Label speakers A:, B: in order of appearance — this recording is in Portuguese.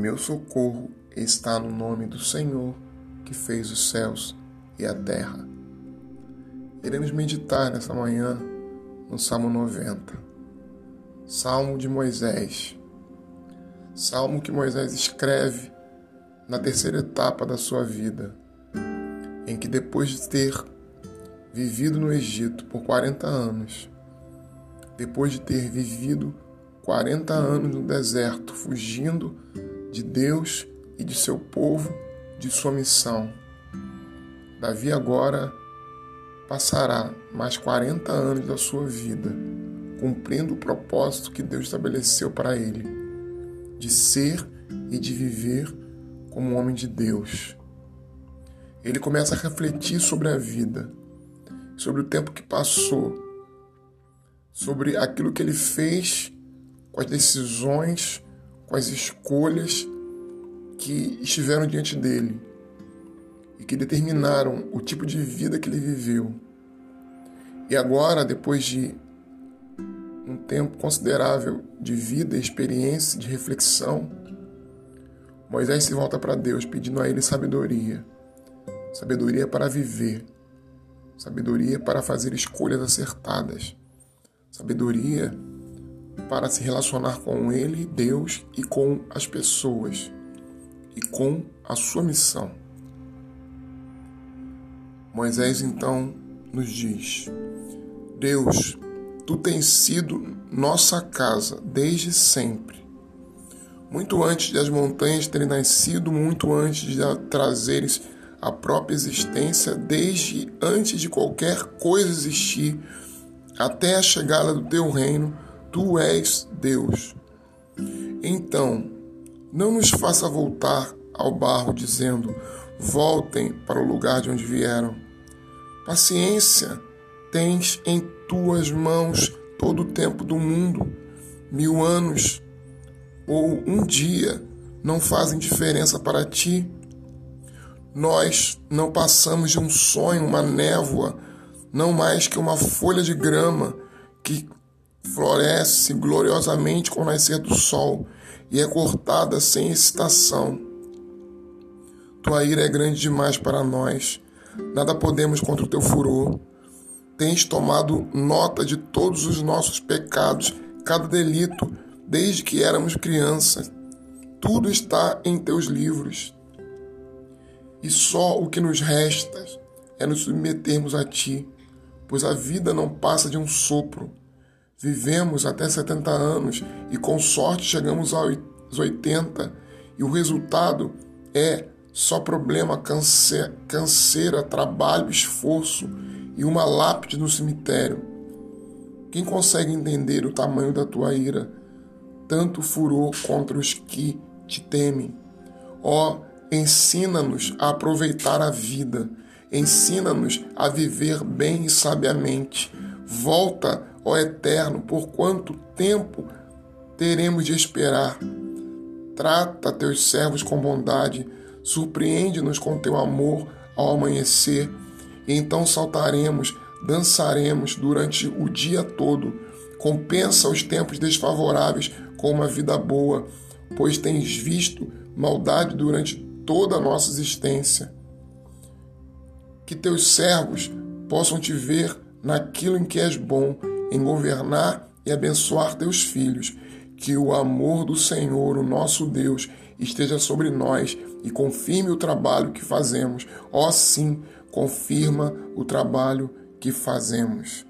A: meu socorro está no nome do Senhor que fez os céus e a terra. Iremos meditar nessa manhã no Salmo 90, Salmo de Moisés. Salmo que Moisés escreve na terceira etapa da sua vida, em que depois de ter vivido no Egito por 40 anos, depois de ter vivido 40 anos no deserto, fugindo de Deus e de seu povo, de sua missão. Davi agora passará mais 40 anos da sua vida cumprindo o propósito que Deus estabeleceu para ele, de ser e de viver como homem de Deus. Ele começa a refletir sobre a vida, sobre o tempo que passou, sobre aquilo que ele fez com as decisões, com as escolhas que estiveram diante dele e que determinaram o tipo de vida que ele viveu. E agora, depois de um tempo considerável de vida, experiência, de reflexão, Moisés se volta para Deus pedindo a ele sabedoria. Sabedoria para viver, sabedoria para fazer escolhas acertadas, sabedoria para se relacionar com Ele, Deus, e com as pessoas, e com a sua missão. Moisés então nos diz: Deus, tu tens sido nossa casa desde sempre. Muito antes de as montanhas terem nascido, muito antes de trazeres a própria existência, desde antes de qualquer coisa existir, até a chegada do teu reino, Tu és Deus. Então, não nos faça voltar ao barro dizendo: voltem para o lugar de onde vieram. Paciência, tens em tuas mãos todo o tempo do mundo. Mil anos ou um dia não fazem diferença para ti. Nós não passamos de um sonho, uma névoa, não mais que uma folha de grama que floresce gloriosamente com o nascer do sol e é cortada sem excitação. Tua ira é grande demais para nós, nada podemos contra o teu furor. Tens tomado nota de todos os nossos pecados, cada delito, desde que éramos crianças. Tudo está em teus livros. E só o que nos resta é nos submetermos a ti, pois a vida não passa de um sopro Vivemos até 70 anos e com sorte chegamos aos 80 e o resultado é só problema, câncer, canseira, trabalho, esforço e uma lápide no cemitério. Quem consegue entender o tamanho da tua ira, tanto furor contra os que te temem? Ó, oh, ensina-nos a aproveitar a vida, ensina-nos a viver bem e sabiamente. Volta Ó Eterno, por quanto tempo teremos de esperar? Trata teus servos com bondade, surpreende-nos com teu amor ao amanhecer, e então saltaremos, dançaremos durante o dia todo. Compensa os tempos desfavoráveis com uma vida boa, pois tens visto maldade durante toda a nossa existência. Que teus servos possam te ver naquilo em que és bom em governar e abençoar teus filhos. Que o amor do Senhor, o nosso Deus, esteja sobre nós e confirme o trabalho que fazemos. Ó, sim, confirma o trabalho que fazemos.